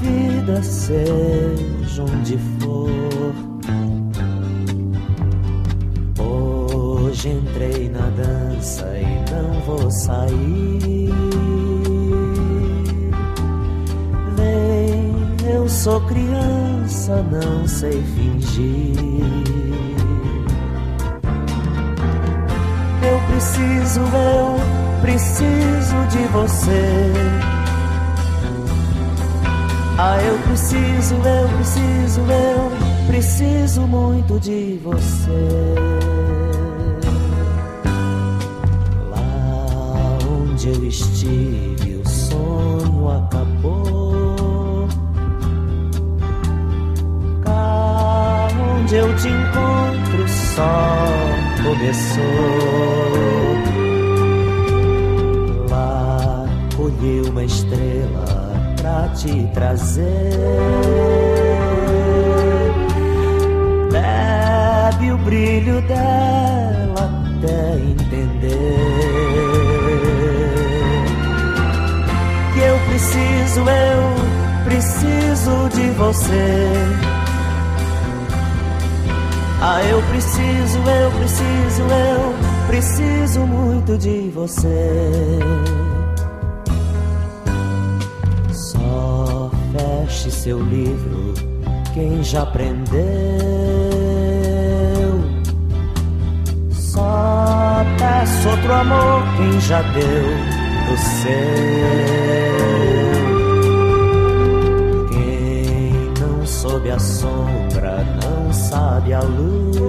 vida, seja onde for. Hoje entrei na dança e não vou sair. Vem, eu sou criança, não sei fingir. Eu preciso, eu preciso de você. Ah, eu preciso, eu preciso, eu preciso muito de você. Lá onde eu estive, o sonho acabou. Cá onde eu te encontro, só começou. Lá colhi uma estrela pra te trazer. Bebe o brilho dela até entender que eu preciso, eu preciso de você. Ah, eu preciso, eu preciso, eu preciso muito de você. Feche seu livro, quem já aprendeu. Só peço outro amor, quem já deu do seu. Quem não soube a sombra, não sabe a luz.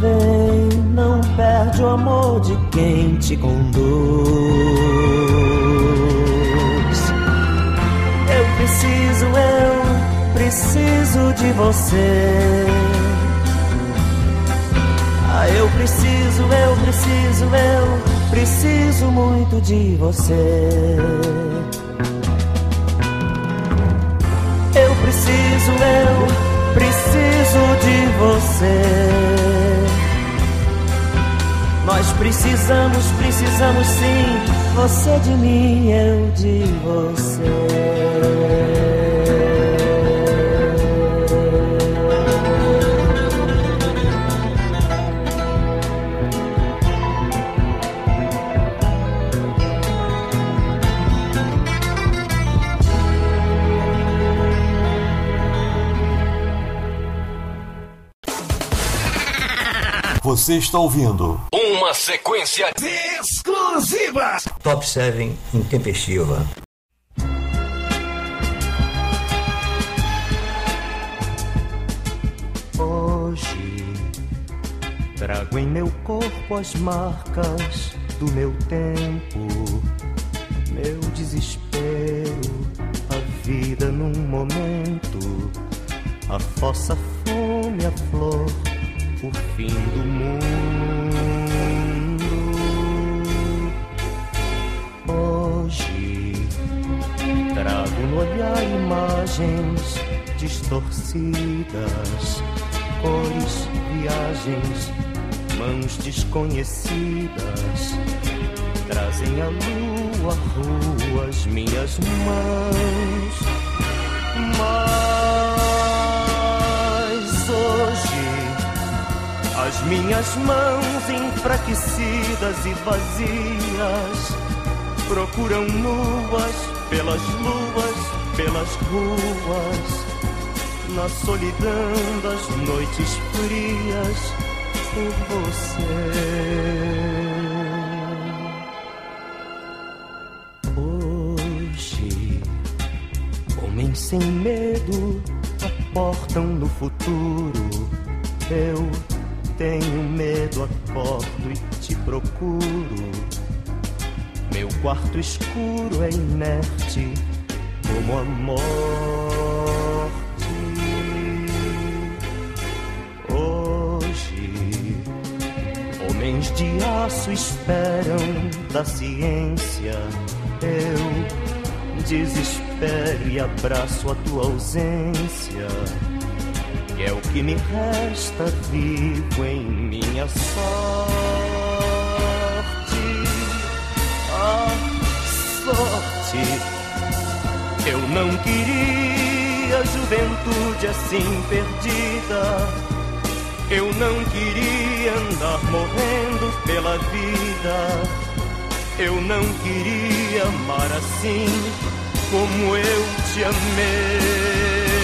Vem, não perde o amor de quem te conduz. Preciso, eu preciso de você. Ah, eu preciso, eu preciso, eu preciso muito de você. Eu preciso, eu preciso de você. Nós precisamos, precisamos sim. Você de mim, eu de você. Você está ouvindo Uma sequência exclusiva. Top 7 intempestiva. Hoje trago em meu corpo as marcas do meu tempo, meu desespero, a vida num momento, a fossa, a fome, a flor, o fim do mundo. Hoje trago no olhar imagens distorcidas, cores, viagens, mãos desconhecidas trazem a lua, a rua, as minhas mãos. Minhas mãos enfraquecidas e vazias procuram nuas pelas luas, pelas ruas, na solidão das noites frias por você. Hoje, homens sem medo aportam no futuro. Eu tenho medo, acordo e te procuro. Meu quarto escuro é inerte como a morte. Hoje, homens de aço esperam da ciência. Eu desespero e abraço a tua ausência é o que me resta vivo em minha sorte. A sorte. Eu não queria juventude assim perdida. Eu não queria andar morrendo pela vida. Eu não queria amar assim como eu te amei.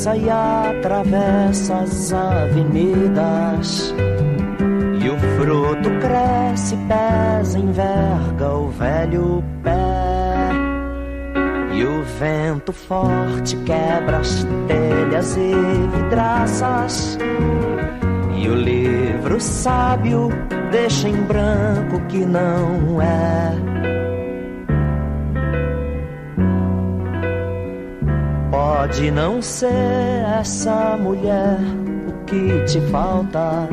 Passa e atravessa as avenidas. E o fruto cresce, pesa, enverga o velho pé. E o vento forte quebra as telhas e vidraças. E o livro sábio deixa em branco que não é. Pode não ser essa mulher o que te falta.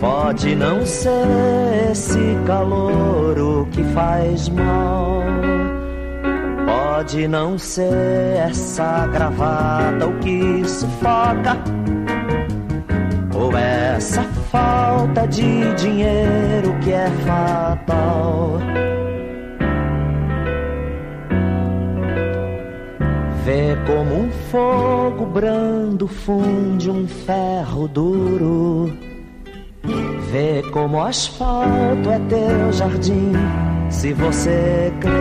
Pode não ser esse calor o que faz mal. Pode não ser essa gravata o que sufoca. Ou essa falta de dinheiro que é fatal. Fogo brando funde um ferro duro. Vê como asfalto é teu jardim, se você crê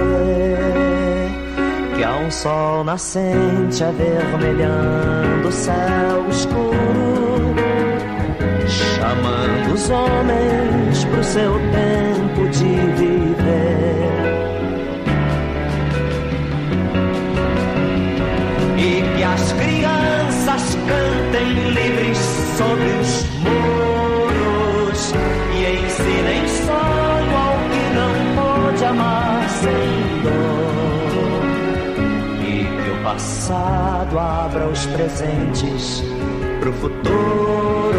que há um sol nascente avermelhando o céu escuro, chamando os homens pro seu tempo livres sobre os muros e ensinem sonho ao que não pode amar sem dor. E que o passado abra os presentes pro futuro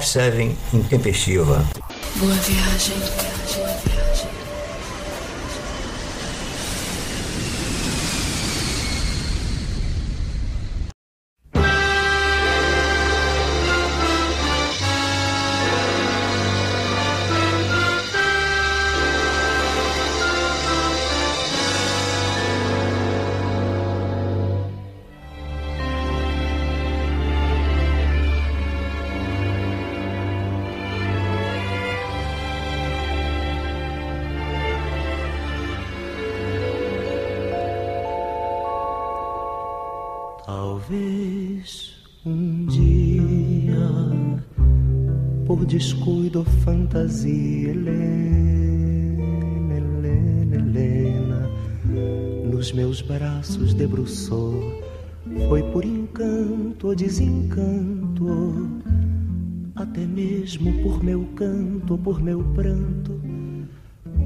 Top 7 intempestiva. Boa viagem. Descuido, fantasia, Helena, Helena, Helena, no nos meus braços debruçou. Foi por encanto ou desencanto, até mesmo por meu canto ou por meu pranto,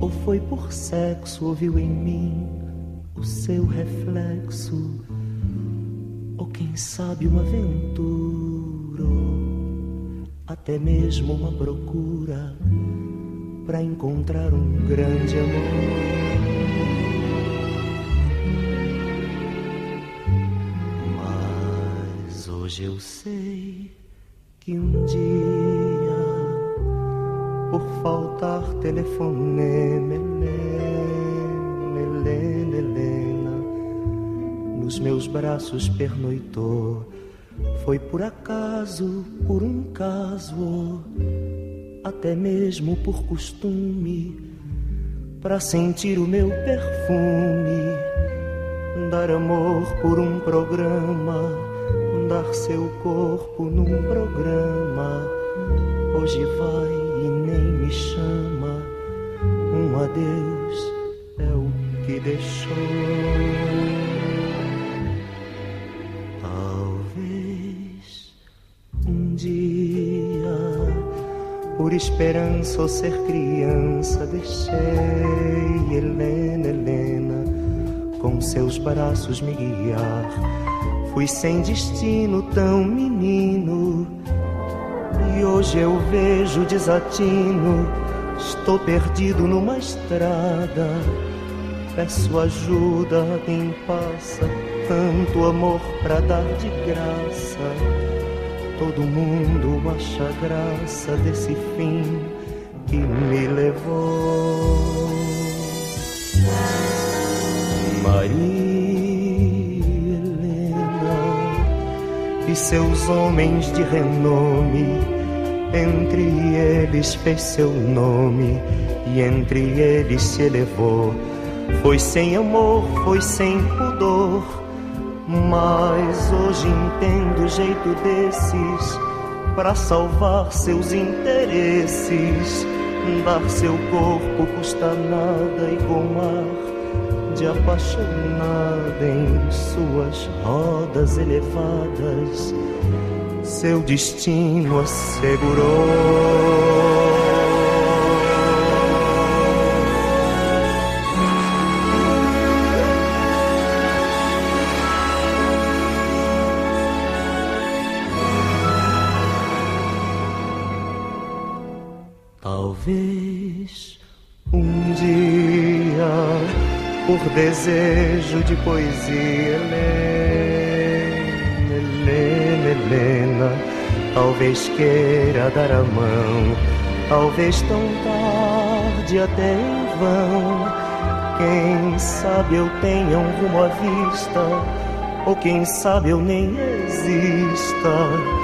ou foi por sexo, ouviu em mim o seu reflexo, ou quem sabe uma aventura, até mesmo uma procura para encontrar um grande amor. Mas hoje eu sei que um dia, por faltar telefonema, Helena, Helena, nos meus braços pernoitou. Foi por acaso, por um caso até mesmo por costume, para sentir o meu perfume, dar amor por um programa, dar seu corpo num programa. Hoje vai e nem me chama, um adeus é o que deixou. Esperança ou ser criança, deixei Helena, Helena, com seus braços me guiar. Fui sem destino, tão menino, e hoje eu vejo desatino. Estou perdido numa estrada, peço ajuda a quem passa, tanto amor pra dar de graça Todo mundo acha graça desse fim que me levou. Maria Helena e seus homens de renome, entre eles fez seu nome e entre eles se elevou. Foi sem amor, foi sem pudor mas hoje entendo o jeito desses para salvar seus interesses. Dar seu corpo custa nada e com ar de apaixonada em suas rodas elevadas, seu destino assegurou. Talvez um dia, por desejo de poesia, Helena, Helena, Helena, talvez queira dar a mão, talvez tão tarde até em vão. Quem sabe eu tenha um rumo à vista, ou quem sabe eu nem exista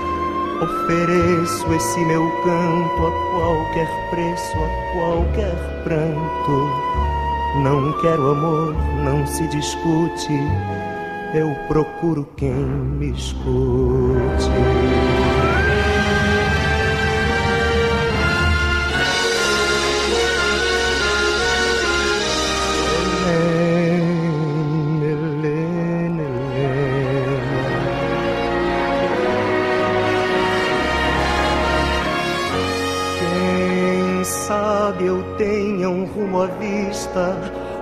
Ofereço esse meu canto a qualquer preço, a qualquer pranto. Não quero amor, não se discute. Eu procuro quem me escute.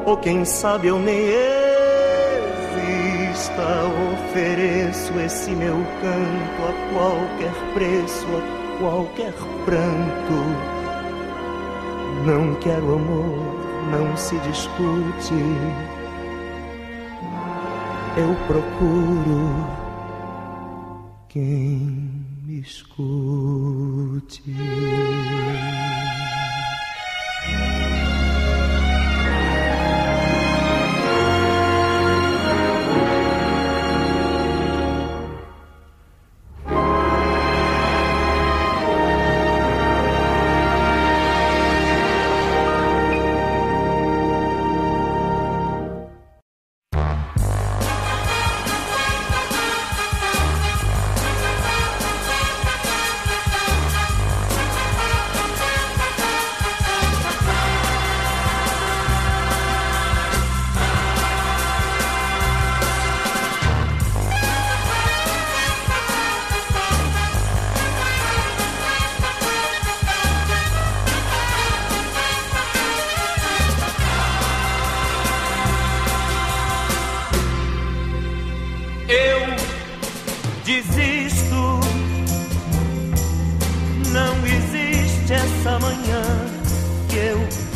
Ou quem sabe eu nem exista. Ofereço esse meu canto a qualquer preço, a qualquer pranto. Não quero amor, não se discute. Eu procuro quem me escute.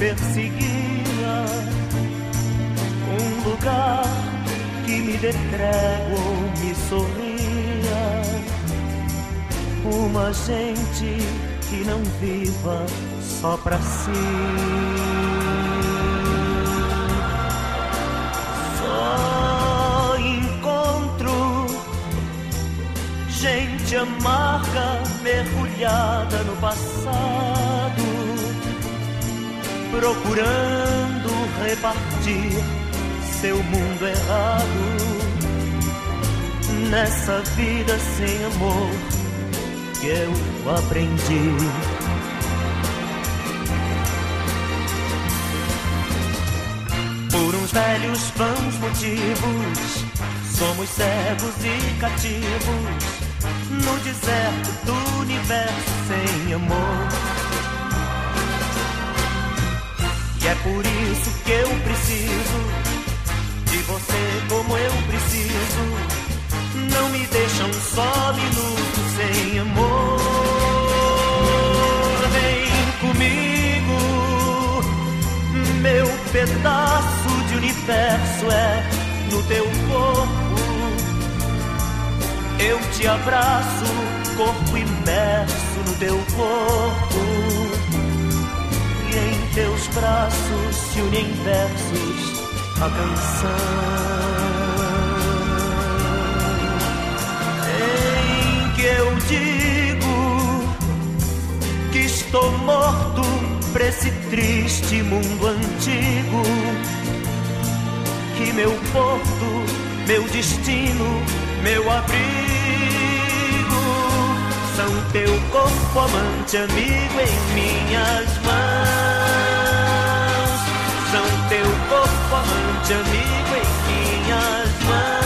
Perseguia, um lugar que me dê trégua me sorria, uma gente que não viva só pra si. Só encontro gente amarga mergulhada no passado, procurando repartir seu mundo errado nessa vida sem amor que eu aprendi. Por uns velhos vãos motivos, somos cegos e cativos no deserto do universo sem amor. É por isso que eu preciso de você como eu preciso. Não me deixam só minutos sem amor. Vem comigo, meu pedaço de universo é no teu corpo. Eu te abraço, corpo imerso no teu corpo. Em braços se unem versos a canção. Em que eu digo que estou morto pra esse triste mundo antigo. Que meu porto, meu destino, meu abrigo são teu corpo amante, amigo em minhas mãos. Corpo amante, amigo em minhas mãos.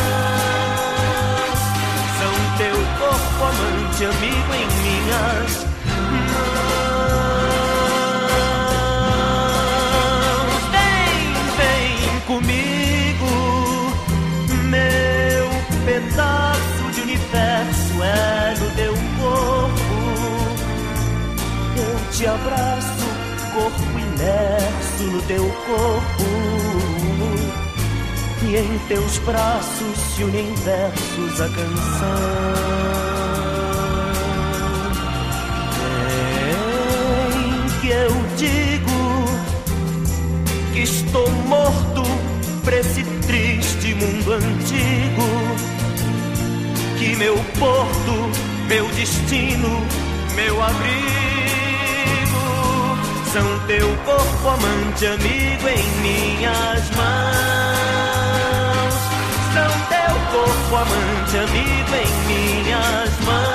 São teu corpo amante, amigo em minhas mãos. Vem, vem comigo, meu pedaço de universo é no teu corpo. Eu te abraço, corpo imerso no teu corpo. Em teus braços se unem versos a canção. Em que eu digo que estou morto pra esse triste mundo antigo. Que meu porto, meu destino, meu abrigo são teu corpo amante, amigo em minhas mãos. Corpo amante, amigo em minhas mãos.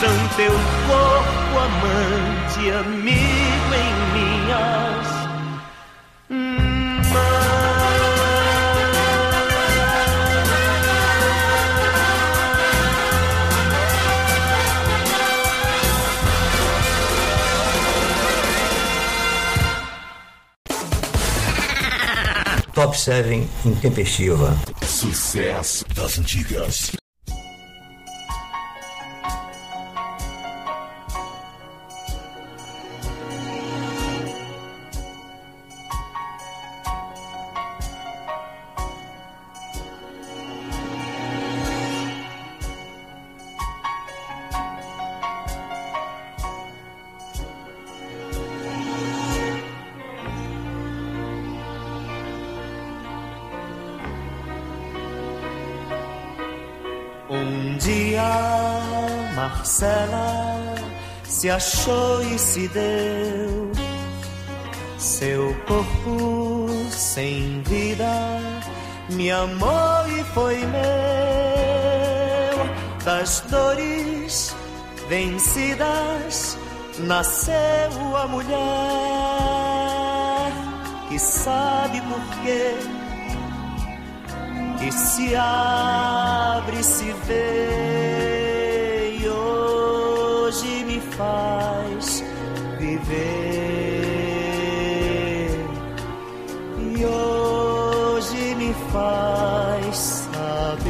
São teu corpo amante, amigo em minhas Top 7 intempestiva. Sucesso das antigas. Dia Marcela se achou e se deu. Seu corpo sem vida me amou e foi meu. Das dores vencidas nasceu a mulher que sabe por quê se abre, se vê e hoje me faz viver. E hoje me faz saber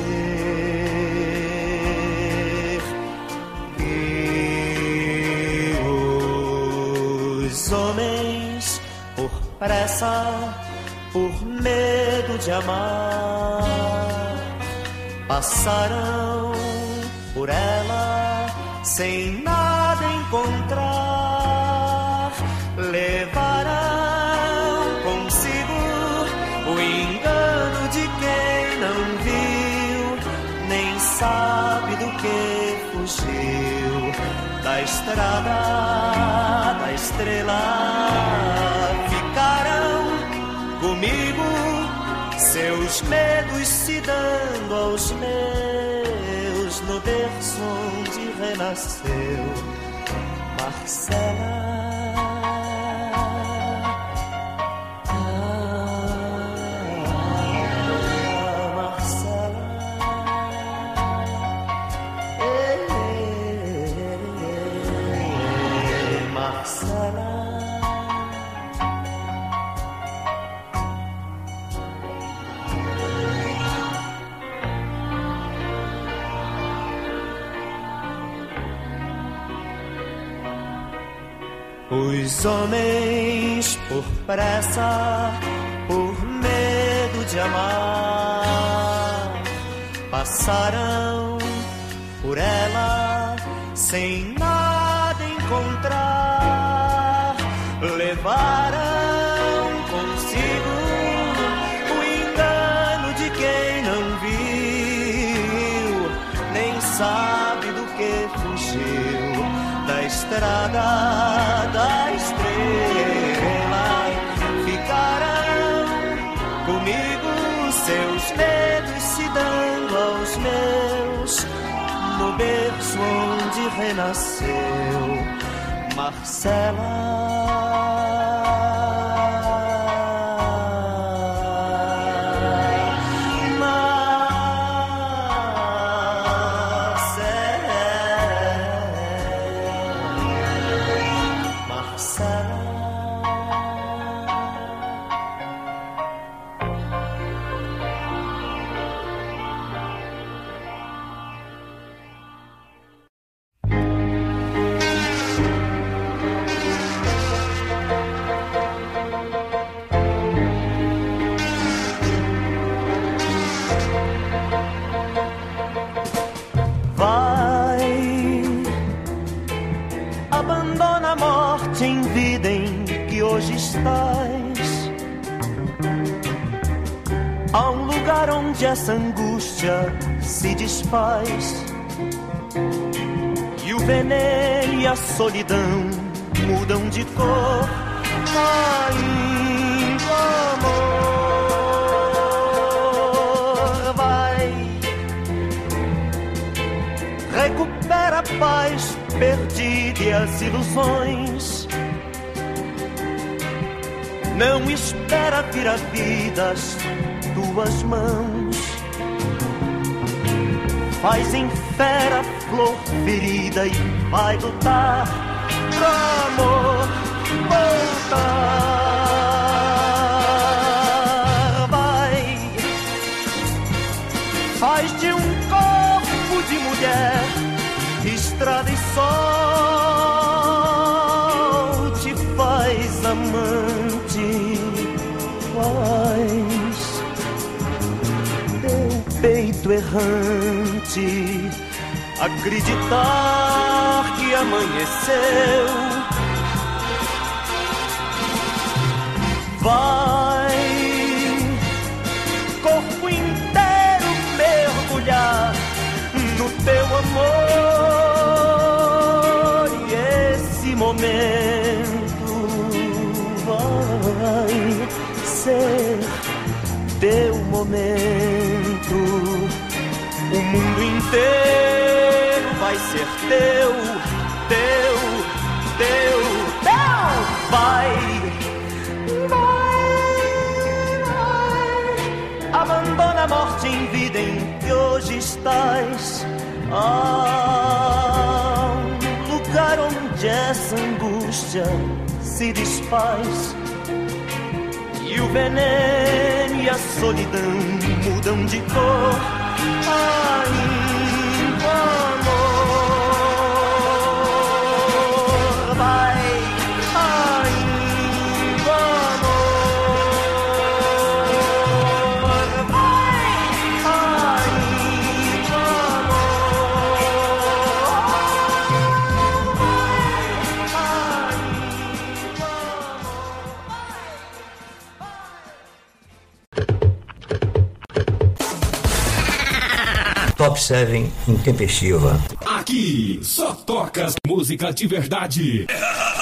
que Os homens, por pressa, por medo de amar, passarão por ela sem nada encontrar. Levarão consigo o engano de quem não viu, nem sabe do que fugiu da estrada da estrela. Seus medos se dando aos meus no berço onde renasceu Marcela. Os homens, por pressa, por medo de amar, passarão por ela sem nada encontrar. Levarão consigo o engano de quem não viu, nem sabe do que fugiu da estrada onde renasceu Marcela. Desfaz. E o veneno e a solidão mudam de cor. Caindo amor, vai recupera a paz perdida e as ilusões. Não espera vir a vida às tuas mãos. Faz em fera flor ferida e vai lutar pro amor voltar. Vai faz de um corpo de mulher estrada e sol peito errante. Acreditar que amanheceu. Vai corpo inteiro mergulhar no teu amor. E esse momento vai ser teu momento. Inteiro vai ser teu, teu, teu, teu. Vai, vai, vai. Abandona a morte em vida em que hoje estás. Ah, um lugar onde essa angústia se desfaz. E o veneno e a solidão mudam de cor. Ainda amor. vai, Top 7 Intempestiva. Aqui só toca música de verdade.